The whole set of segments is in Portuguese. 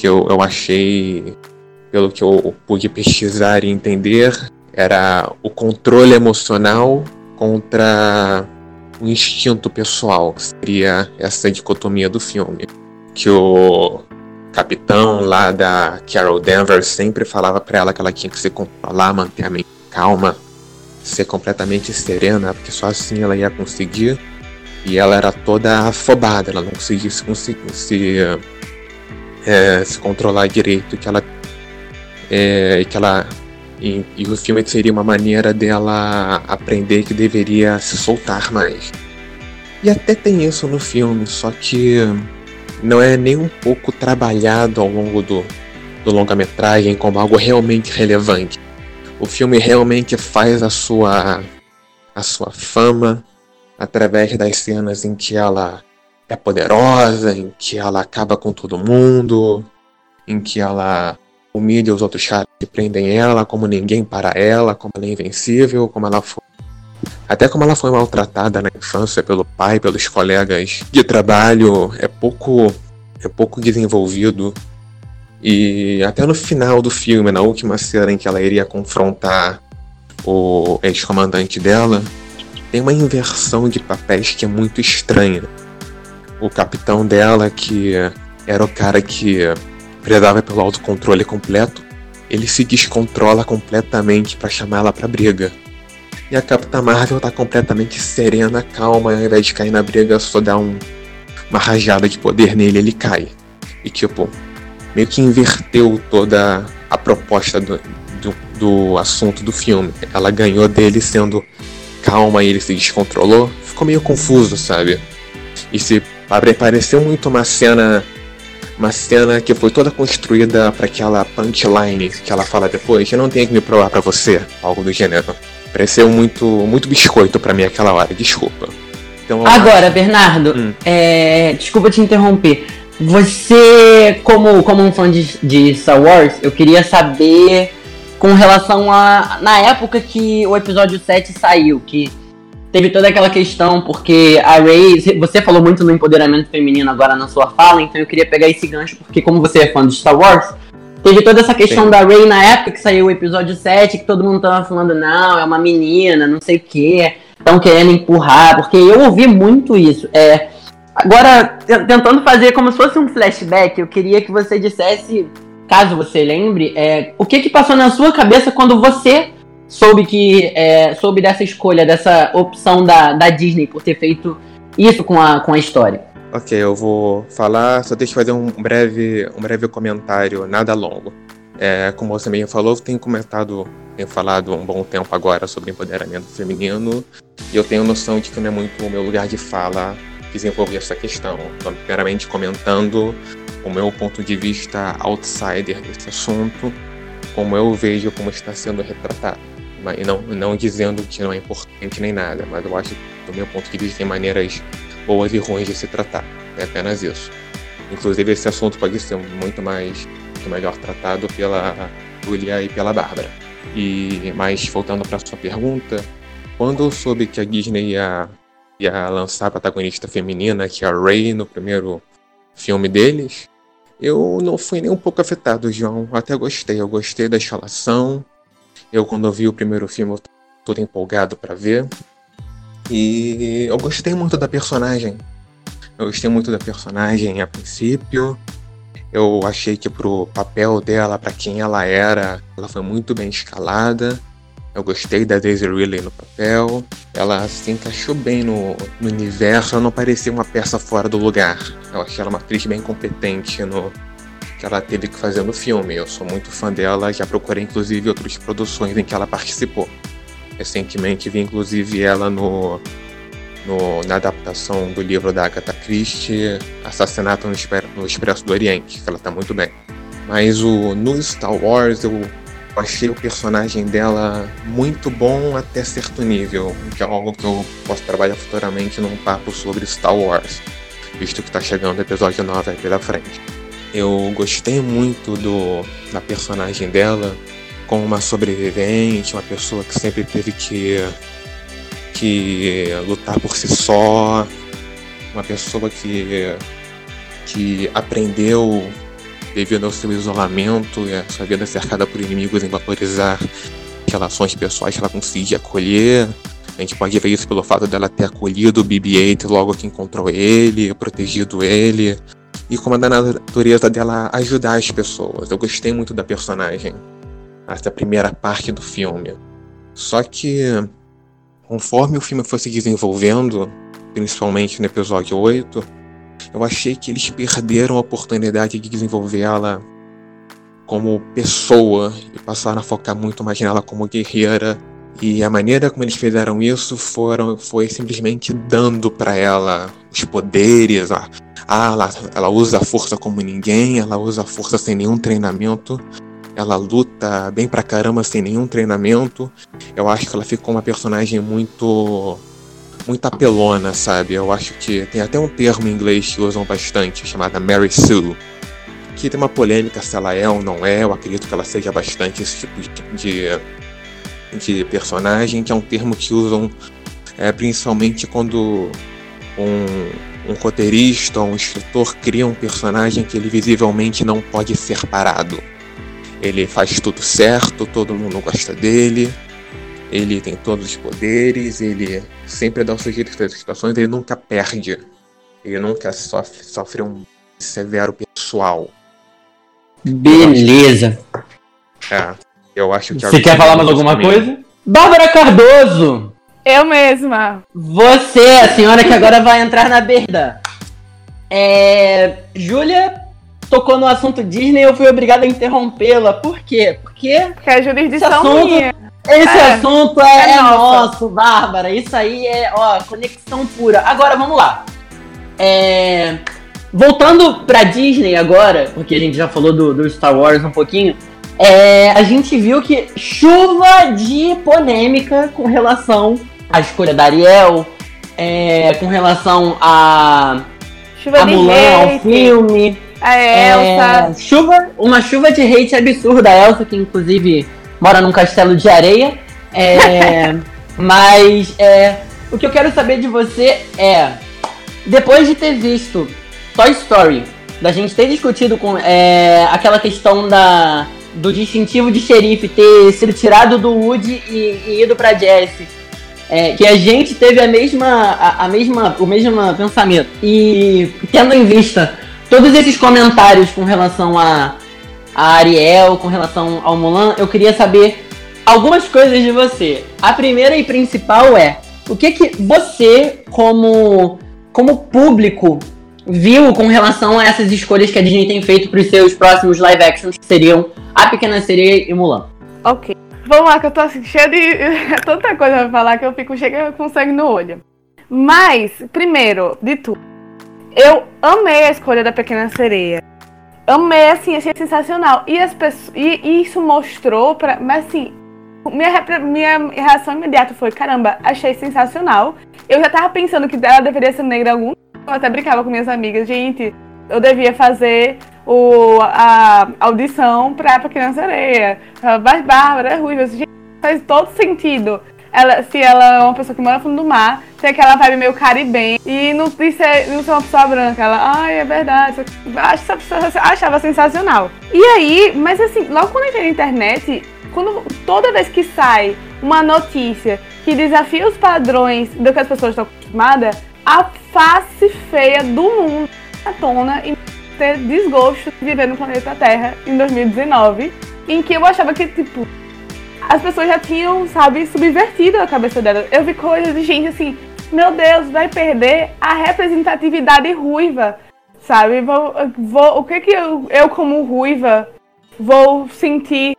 que eu, eu achei, pelo que eu pude pesquisar e entender, era o controle emocional contra o instinto pessoal, que seria essa dicotomia do filme. Que o capitão lá da Carol Danvers sempre falava para ela que ela tinha que se controlar, manter a mente calma, ser completamente serena, porque só assim ela ia conseguir. E ela era toda afobada, ela não conseguia se, se, é, se controlar direito, que ela, é, que ela e, e, o filme seria uma maneira dela aprender que deveria se soltar mais. E até tem isso no filme, só que não é nem um pouco trabalhado ao longo do, do longa-metragem como algo realmente relevante. O filme realmente faz a sua a sua fama através das cenas em que ela é poderosa, em que ela acaba com todo mundo, em que ela humilha os outros caras que prendem ela, como ninguém para ela, como ela é invencível, como ela foi. Até como ela foi maltratada na infância pelo pai, pelos colegas de trabalho, é pouco é pouco desenvolvido e até no final do filme, na última cena em que ela iria confrontar o ex-comandante dela, tem uma inversão de papéis que é muito estranha. O capitão dela, que era o cara que prezava pelo autocontrole completo, ele se descontrola completamente para chamar ela pra briga. E a Capitã Marvel tá completamente serena, calma, ao invés de cair na briga, só dá um, uma rajada de poder nele ele cai. E tipo, meio que inverteu toda a proposta do, do, do, assunto do filme. Ela ganhou dele sendo calma e ele se descontrolou. Ficou meio confuso, sabe? E se pareceu muito uma cena. Uma cena que foi toda construída para aquela punchline que ela fala depois. Eu não tenho que me provar para você, algo do gênero. Pareceu muito, muito biscoito para mim aquela hora, desculpa. Então, Agora, acho... Bernardo, hum. é... desculpa te interromper. Você, como, como um fã de, de Star Wars, eu queria saber com relação a. Na época que o episódio 7 saiu, que teve toda aquela questão, porque a Rey. Você falou muito no empoderamento feminino agora na sua fala, então eu queria pegar esse gancho, porque como você é fã de Star Wars, teve toda essa questão Sim. da Rey na época que saiu o episódio 7, que todo mundo tava falando, não, é uma menina, não sei o que, estão querendo empurrar, porque eu ouvi muito isso. É, Agora, tentando fazer como se fosse um flashback, eu queria que você dissesse, caso você lembre, é, o que que passou na sua cabeça quando você soube que é, soube dessa escolha, dessa opção da, da Disney por ter feito isso com a, com a história. Ok, eu vou falar, só deixa eu fazer um breve, um breve comentário, nada longo. É, como você mesmo falou, eu tenho comentado, tenho falado um bom tempo agora sobre empoderamento feminino, e eu tenho noção de que não é muito o meu lugar de fala desenvolver essa questão. Então, primeiramente comentando o meu ponto de vista outsider desse assunto, como eu vejo como está sendo retratado. E não, não dizendo que não é importante nem nada, mas eu acho que, do meu ponto de vista, tem maneiras boas e ruins de se tratar. É apenas isso. Inclusive, esse assunto pode ser muito mais muito melhor tratado pela Julia e pela Bárbara. E, mas, voltando para sua pergunta, quando eu soube que a Disney ia ia lançar a protagonista feminina, que é a Ray, no primeiro filme deles, eu não fui nem um pouco afetado, João. Até gostei. Eu gostei da escalação. Eu, quando vi o primeiro filme, eu todo empolgado para ver. E eu gostei muito da personagem. Eu gostei muito da personagem a princípio. Eu achei que pro papel dela, para quem ela era, ela foi muito bem escalada. Eu gostei da Daisy Ridley no papel. Ela se encaixou bem no, no universo, ela não parecia uma peça fora do lugar. Eu achei ela uma atriz bem competente no que ela teve que fazer no filme. Eu sou muito fã dela, já procurei inclusive outras produções em que ela participou. Recentemente vi inclusive ela no, no na adaptação do livro da Agatha Christie, Assassinato no, no Expresso do Oriente, que ela tá muito bem. Mas o, no Star Wars eu achei o personagem dela muito bom até certo nível, que é algo que eu posso trabalhar futuramente num papo sobre Star Wars, visto que está chegando o episódio 9 aí pela frente. Eu gostei muito do, da personagem dela como uma sobrevivente, uma pessoa que sempre teve que, que lutar por si só, uma pessoa que, que aprendeu devido ao seu isolamento e a sua vida cercada por inimigos em valorizar relações pessoais que ela conseguia acolher. A gente pode ver isso pelo fato dela ter acolhido o BB-8 logo que encontrou ele, protegido ele, e como é da natureza dela ajudar as pessoas. Eu gostei muito da personagem, essa primeira parte do filme. Só que, conforme o filme fosse desenvolvendo, principalmente no episódio 8, eu achei que eles perderam a oportunidade de desenvolver ela como pessoa e passaram a focar muito mais nela como guerreira. E a maneira como eles fizeram isso foram, foi simplesmente dando para ela os poderes. Ah, ela, ela usa a força como ninguém, ela usa a força sem nenhum treinamento. Ela luta bem pra caramba sem nenhum treinamento. Eu acho que ela ficou uma personagem muito muito apelona, sabe? Eu acho que tem até um termo em inglês que usam bastante, chamada Mary Sue. Que tem uma polêmica se ela é ou não é, eu acredito que ela seja bastante esse tipo de, de personagem, que é um termo que usam é, principalmente quando um, um roteirista ou um escritor cria um personagem que ele visivelmente não pode ser parado. Ele faz tudo certo, todo mundo gosta dele, ele tem todos os poderes, ele sempre dá o seu jeito das situações, ele nunca perde. Ele nunca sofre, sofre um severo pessoal. Beleza. É, eu acho que... Você quer falar mais alguma coisa? Bárbara Cardoso! Eu mesma. Você, a senhora que agora vai entrar na berda. É... Júlia tocou no assunto Disney e eu fui obrigada a interrompê-la. Por quê? Porque... Porque a jurisdição assunto... minha. Esse é, assunto é, é nosso, Bárbara. Isso aí é, ó, conexão pura. Agora, vamos lá. É... Voltando pra Disney agora, porque a gente já falou do, do Star Wars um pouquinho, é, a gente viu que chuva de polêmica com relação à escolha da Ariel, é, com relação a, chuva a Mulan, ao filme. A Elsa. É, chuva, uma chuva de hate absurda. A Elsa, que inclusive mora num castelo de areia. É, mas é, o que eu quero saber de você é, depois de ter visto Toy Story, da gente ter discutido com é, aquela questão da, do distintivo de xerife ter sido tirado do Woody e, e ido pra Jessie. É, que a gente teve a mesma, a, a, mesma, o mesmo pensamento. E tendo em vista todos esses comentários com relação a a Ariel, com relação ao Mulan, eu queria saber algumas coisas de você. A primeira e principal é o que que você, como, como público, viu com relação a essas escolhas que a Disney tem feito para os seus próximos live actions, que seriam A Pequena Sereia e Mulan? Ok. Vamos lá, que eu tô assim, cheia de tanta coisa pra falar que eu fico cheia com sangue no olho. Mas, primeiro de tudo, eu amei a escolha da Pequena Sereia amei, assim, achei sensacional. E, as pessoas, e, e isso mostrou pra. Mas assim, minha, minha reação imediata foi: caramba, achei sensacional. Eu já tava pensando que ela deveria ser negra algum. Eu até brincava com minhas amigas, gente, eu devia fazer o, a audição pra Pequena Sereia. Mas Bárbara é ruiva. Faz todo sentido ela, se ela é uma pessoa que mora no fundo do mar, tem aquela vibe meio caribenha e não, de ser, não ser uma pessoa branca. Ela, ai, é verdade, acho, achava sensacional. E aí, mas assim, logo quando entrei na internet, quando, toda vez que sai uma notícia que desafia os padrões do que as pessoas estão acostumadas, a face feia do mundo à tona e ter desgosto de viver no planeta Terra em 2019, em que eu achava que, tipo, as pessoas já tinham, sabe, subvertido a cabeça dela. Eu vi coisas de gente assim, meu Deus, vai perder a representatividade ruiva, sabe? Vou, vou, o que que eu, eu, como ruiva, vou sentir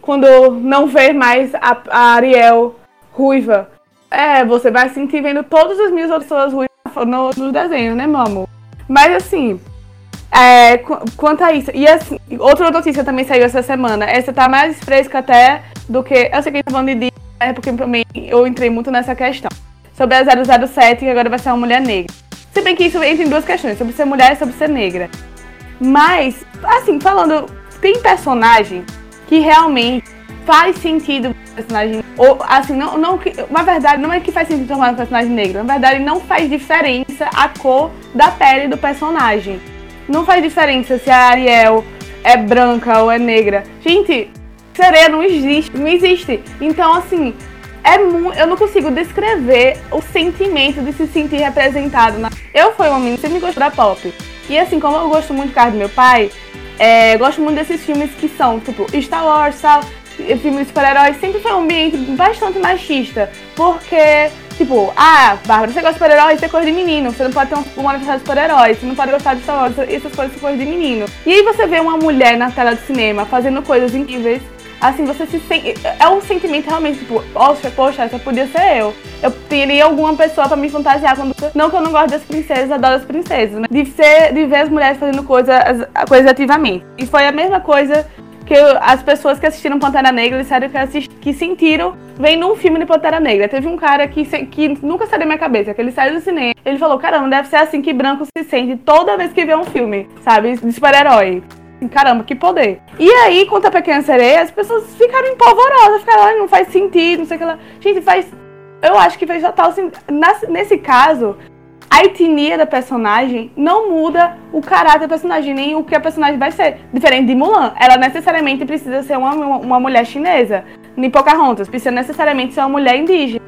quando não ver mais a, a Ariel ruiva? É, você vai sentir vendo todas as minhas pessoas ruivas no, nos desenhos, né, meu amor? Mas assim, é, quanto a isso, e assim, outra notícia também saiu essa semana. Essa tá mais fresca até do que. Eu sei que tá falando de dia, né, porque também eu entrei muito nessa questão. Sobre a 007, que agora vai ser uma mulher negra. Se bem que isso entra em duas questões, sobre ser mulher e sobre ser negra. Mas, assim, falando, tem personagem que realmente faz sentido personagem. Ou, assim, não, não, na verdade, não é que faz sentido tomar um personagem negro. Na verdade, não faz diferença a cor da pele do personagem. Não faz diferença se a Ariel é branca ou é negra. Gente, sereia não existe, não existe. Então, assim, é eu não consigo descrever o sentimento de se sentir representado. Na... Eu fui uma menina que sempre gostou da pop. E assim, como eu gosto muito do carro do meu pai, é, gosto muito desses filmes que são, tipo, Star Wars, tal, filmes de super-heróis, sempre foi um ambiente bastante machista. Porque, tipo, ah, Bárbara, você gosta de super-heróis, isso é coisa de menino. Você não pode ter uma manifestação de super-heróis, você não pode gostar de Star Wars, essas coisas são coisa de menino. E aí você vê uma mulher na tela de cinema fazendo coisas incríveis assim, você se sente. É um sentimento realmente, tipo, poxa, poxa, essa podia ser eu. Eu teria alguma pessoa pra me fantasiar quando. Não que eu não gosto das princesas, adoro as princesas, mas de, ser, de ver as mulheres fazendo coisas, coisas ativamente. E foi a mesma coisa que as pessoas que assistiram Pantera Negra disseram que, assist, que sentiram vendo um filme de Pantera Negra. Teve um cara que, que nunca saiu da minha cabeça, que ele saiu do cinema. Ele falou: caramba, deve ser assim que branco se sente toda vez que vê um filme, sabe? De super-herói. Caramba, que poder. E aí, quanto a Pequena Sereia, as pessoas ficaram empolvorosas, ficaram, não faz sentido, não sei o que lá. Gente, faz. Eu acho que fez total sentido. Nesse caso, a etnia da personagem não muda o caráter da personagem, nem o que a personagem vai ser. Diferente de Mulan. Ela necessariamente precisa ser uma, uma mulher chinesa. Nem Pocahontas, precisa necessariamente ser uma mulher indígena.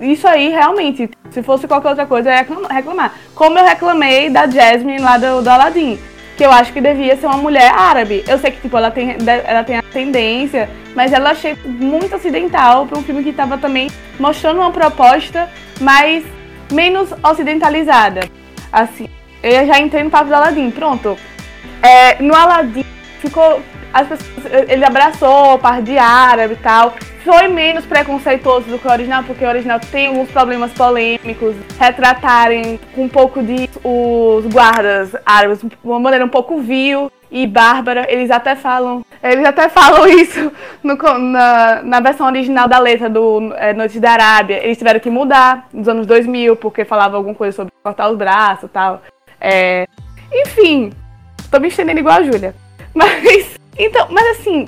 Isso aí, realmente, se fosse qualquer outra coisa, eu ia reclamar. Como eu reclamei da Jasmine lá do, do Aladdin que eu acho que devia ser uma mulher árabe. Eu sei que tipo ela tem ela tem a tendência, mas ela achei muito ocidental para um filme que estava também mostrando uma proposta mais menos ocidentalizada. Assim, eu já entrei no papo do Aladdin, pronto. É, no Aladdin ficou as pessoas, ele abraçou o par de árabe e tal foi menos preconceituoso do que o original, porque o original tem alguns problemas polêmicos, retratarem com um pouco de os guardas árabes de uma maneira um pouco vil e bárbara. Eles até falam, eles até falam isso no, na, na versão original da letra do é, Noite da Arábia. Eles tiveram que mudar nos anos 2000 porque falava alguma coisa sobre cortar os braços e tal. É, enfim, tô me estendendo igual a Júlia. Mas então, mas assim,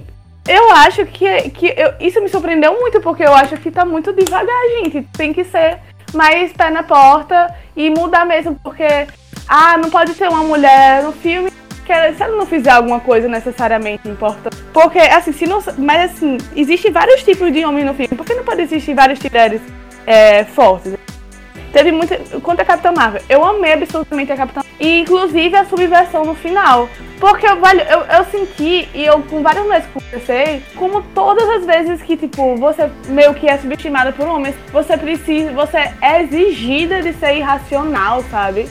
eu acho que, que eu, isso me surpreendeu muito, porque eu acho que tá muito devagar, gente. Tem que ser mais pé na porta e mudar mesmo, porque, ah, não pode ter uma mulher no filme que se ela não fizer alguma coisa necessariamente importante. Porque, assim, se não. Mas assim, existem vários tipos de homem no filme. Por que não pode existir vários tipos de mulheres é, fortes? Teve muita. Quanto a Capitã Marvel, eu amei absolutamente a Capitã E inclusive a subversão no final. Porque eu, eu, eu senti, e eu com várias vezes conversei, como todas as vezes que, tipo, você meio que é subestimada por homens, você precisa, você é exigida de ser irracional, sabe?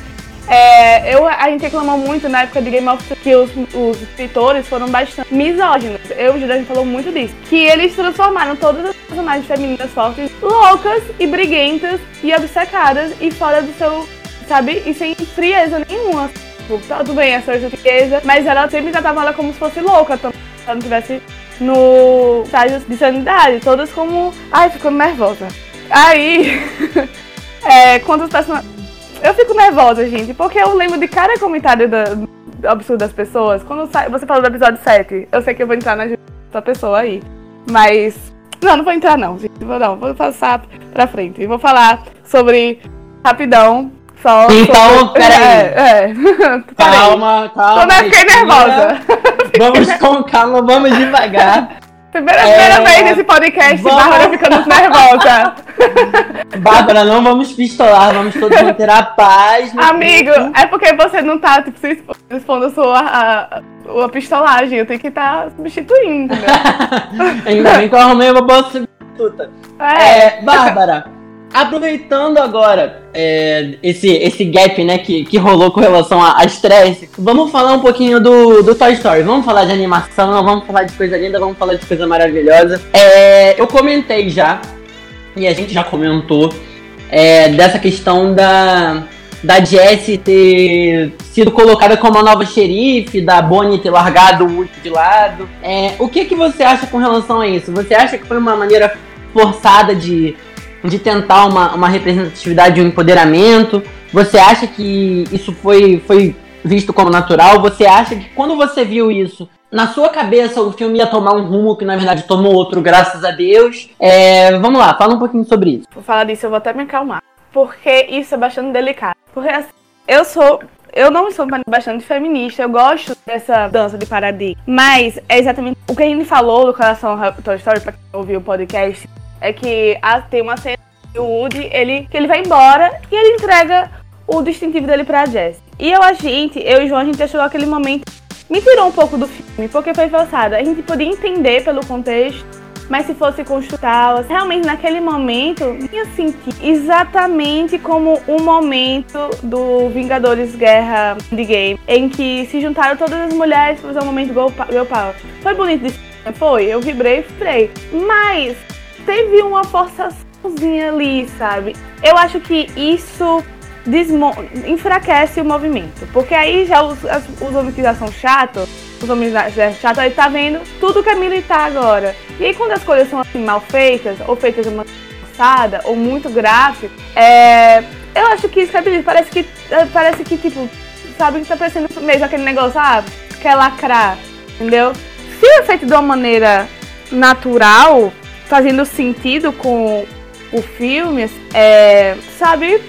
É, eu, a gente reclamou muito na época de Game of Thrones que os, os escritores foram bastante misóginos. Eu o Juliano falou muito disso. Que eles transformaram todas as personagens femininas fortes loucas e briguentas e obcecadas e fora do seu, sabe? E sem frieza nenhuma. Tipo, tudo bem, essa é frieza, mas ela sempre tratava ela como se fosse louca, se ela não tivesse no estágio de sanidade, todas como. Ai, ficando nervosa. Aí, é, quando os personagens eu fico nervosa, gente, porque eu lembro de cada comentário da, absurdo das pessoas. Quando sai, você falou do episódio 7, eu sei que eu vou entrar na da pessoa aí. Mas. Não, não vou entrar não, gente. Vou, não, vou passar pra frente. Vou falar sobre. Rapidão. Só então, sobre... peraí. É, é. calma, calma. Quando eu fiquei nervosa. Vamos com calma, vamos devagar. Primeira, é... primeira vez nesse podcast, vamos... Bárbara ficando nervosa. Bárbara, não vamos pistolar, vamos todos manter a paz. Amigo, é porque você não tá tipo, expondo a sua a, a pistolagem. Eu tenho que estar tá substituindo, né? Ainda bem que eu arrumei uma boa substituta. É. é Bárbara. Aproveitando agora é, esse, esse gap né, que, que rolou com relação a, estresse, vamos falar um pouquinho do, do Toy Story. Vamos falar de animação, vamos falar de coisa linda, vamos falar de coisa maravilhosa. É, eu comentei já, e a gente já comentou, é, dessa questão da, da Jessie ter sido colocada como a nova xerife, da Bonnie ter largado o Woody de lado. É, o que, que você acha com relação a isso? Você acha que foi uma maneira forçada de de tentar uma, uma representatividade um empoderamento? Você acha que isso foi, foi visto como natural? Você acha que quando você viu isso, na sua cabeça o filme ia tomar um rumo que na verdade tomou outro, graças a Deus? É, vamos lá, fala um pouquinho sobre isso. Vou falar disso, eu vou até me acalmar. Porque isso é bastante delicado. Porque assim, eu sou eu não sou bastante feminista, eu gosto dessa dança de paradigma. Mas é exatamente o que a gente falou relação ao Toy Story, pra quem ouviu o podcast, é que a, tem uma cena do Woody, ele, que ele vai embora e ele entrega o distintivo dele pra Jess. E eu, a gente, eu e o João, a gente achou aquele momento. Me tirou um pouco do filme, porque foi forçado. A gente podia entender pelo contexto, mas se fosse construtal, realmente naquele momento, tinha sentido exatamente como o momento do Vingadores Guerra de Game, em que se juntaram todas as mulheres para fazer um momento Girl Power. Foi bonito de foi, eu vibrei, vibrei. Mas teve uma forçaçãozinha ali, sabe? Eu acho que isso enfraquece o movimento. Porque aí já os, as, os homens que já são chatos, os homens já chatos, aí tá vendo tudo que é militar agora. E aí quando as coisas são assim mal feitas, ou feitas de uma forçada, ou muito gráfico, é, eu acho que isso é Parece que, parece que, tipo, sabe que tá parecendo mesmo aquele negócio, ah, quer lacrar, entendeu? Se é feito de uma maneira natural, fazendo sentido com o filme, é, sabe,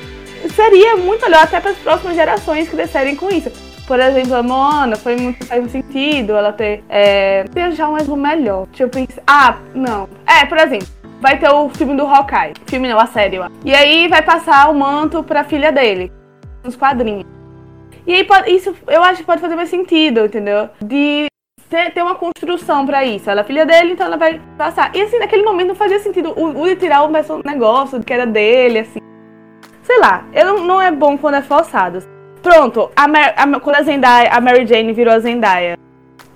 seria muito melhor até para as próximas gerações que descerem com isso. Por exemplo, a Moana foi muito faz sentido ela ter é, ter já um exemplo melhor. Pensar. Ah, não. É, por exemplo, vai ter o filme do Hawkeye. Filme não, a série. E aí vai passar o manto pra filha dele. Nos quadrinhos. E aí isso eu acho que pode fazer mais sentido, entendeu? De ter, ter uma construção para isso. Ela é filha dele, então ela vai passar. E assim, naquele momento não fazia sentido o, o tirar o negócio que era dele, assim. Sei lá, eu, não é bom quando é forçado. Pronto, a, a, quando a Zendaya, a Mary Jane virou a Zendaya.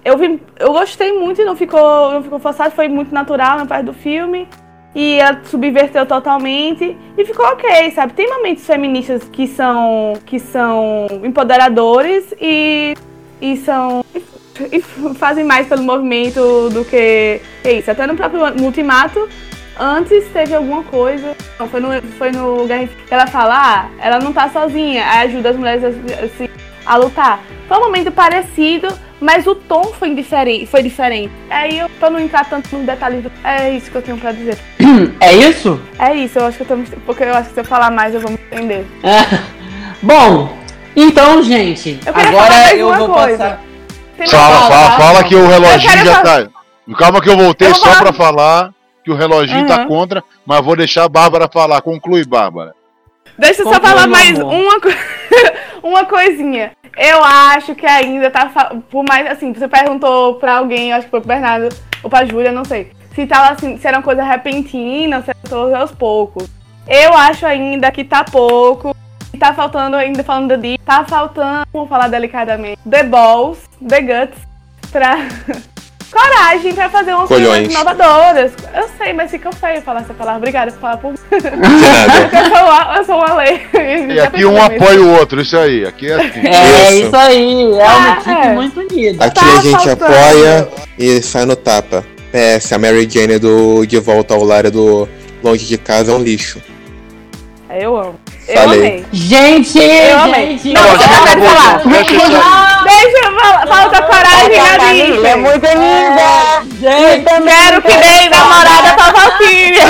Eu, vi, eu gostei muito e não ficou, não ficou forçado, foi muito natural na parte do filme. E ela subverteu totalmente e ficou ok, sabe? Tem momentos feministas que são que são empoderadores e, e são e fazem mais pelo movimento do que é isso. Até no próprio Ultimato, antes teve alguma coisa. Não, foi no, foi no Guerra Ela fala, ah, ela não tá sozinha, ajuda as mulheres a, assim, a lutar. Foi um momento parecido, mas o tom foi diferente. Foi diferente. Aí eu, pra não entrar tanto no detalhe, é isso que eu tenho pra dizer. É isso? É isso, eu acho que eu tô Porque eu acho que se eu falar mais eu vou me entender. Bom, então, gente, agora eu vou coisa. passar. Fala, fala, fala que o reloginho já tá. Calma que eu voltei eu só falar... pra falar que o reloginho uhum. tá contra, mas vou deixar a Bárbara falar. Conclui, Bárbara. Deixa eu só falar mais uma, uma coisinha. Eu acho que ainda tá. Por mais assim, você perguntou pra alguém, acho que foi pro Bernardo ou pra Júlia, não sei. Se tava assim, se era uma coisa repentina, se era aos poucos. Eu acho ainda que tá pouco. Tá faltando, ainda falando de. Tá faltando, vamos falar delicadamente, The Balls, The Guts, pra. coragem pra fazer umas coisas inovadoras. Eu sei, mas fica feio falar essa palavra. Obrigada por falar por mim. eu, sou uma, eu sou uma lei. E aqui um apoia o outro, isso aí. Aqui é assim. É isso, isso aí, é uma ah, equipe é. muito unida. Aqui tá a gente faltando. apoia e sai no tapa. PS, a Mary Jane do De Volta ao Lar do Longe de Casa é um lixo. Eu amo. Eu Falei. amei. Gente, eu amei. Gente. Não, não, deixa eu falar. Deixa eu falar. Falta coragem na Disney. É muito linda. Gente, quero que dê namorada pra Valkyria.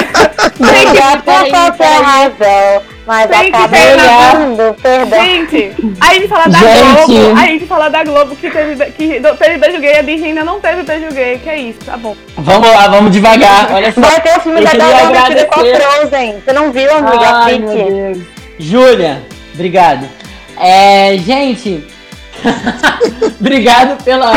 Tem que por qualquer razão. Mas Tem acaba olhando, perdão. Gente, aí a gente fala da gente. Globo, aí a gente fala da Globo que teve, que teve beijo gay, a Disney ainda não teve beijo gay, que é isso, tá bom. Vamos lá, vamos devagar, olha só. Vai ter o filme da Gaga com a Frozen, você não viu, amiga? Ai, meu Deus. Júlia, obrigado. É, gente, obrigado pela,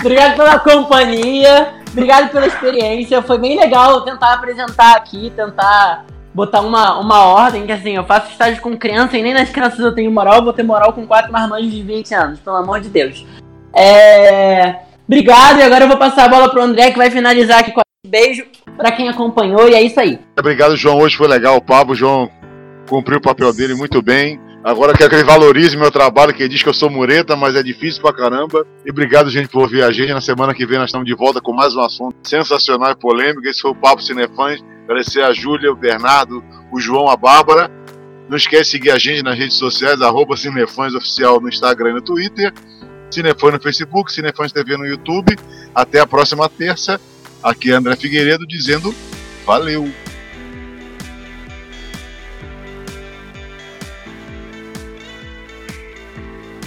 obrigado pela companhia, obrigado pela experiência. Foi bem legal tentar apresentar aqui, tentar botar uma, uma ordem, que assim, eu faço estágio com criança e nem nas crianças eu tenho moral, eu vou ter moral com quatro marmanjos de 20 anos, pelo amor de Deus. É, obrigado, e agora eu vou passar a bola pro André, que vai finalizar aqui com um beijo para quem acompanhou, e é isso aí. Obrigado, João, hoje foi legal o papo, João cumpriu o papel dele muito bem. Agora quero que ele valorize meu trabalho, que ele diz que eu sou mureta, mas é difícil pra caramba. E obrigado, gente, por ouvir a gente. Na semana que vem nós estamos de volta com mais um assunto sensacional e polêmico. Esse foi o Papo Cinefãs. Agradecer a Júlia, o Bernardo, o João, a Bárbara. Não esquece de seguir a gente nas redes sociais, arroba Cinefãs Oficial no Instagram e no Twitter. Cinefãs no Facebook, Cinefãs TV no YouTube. Até a próxima terça. Aqui é André Figueiredo dizendo valeu!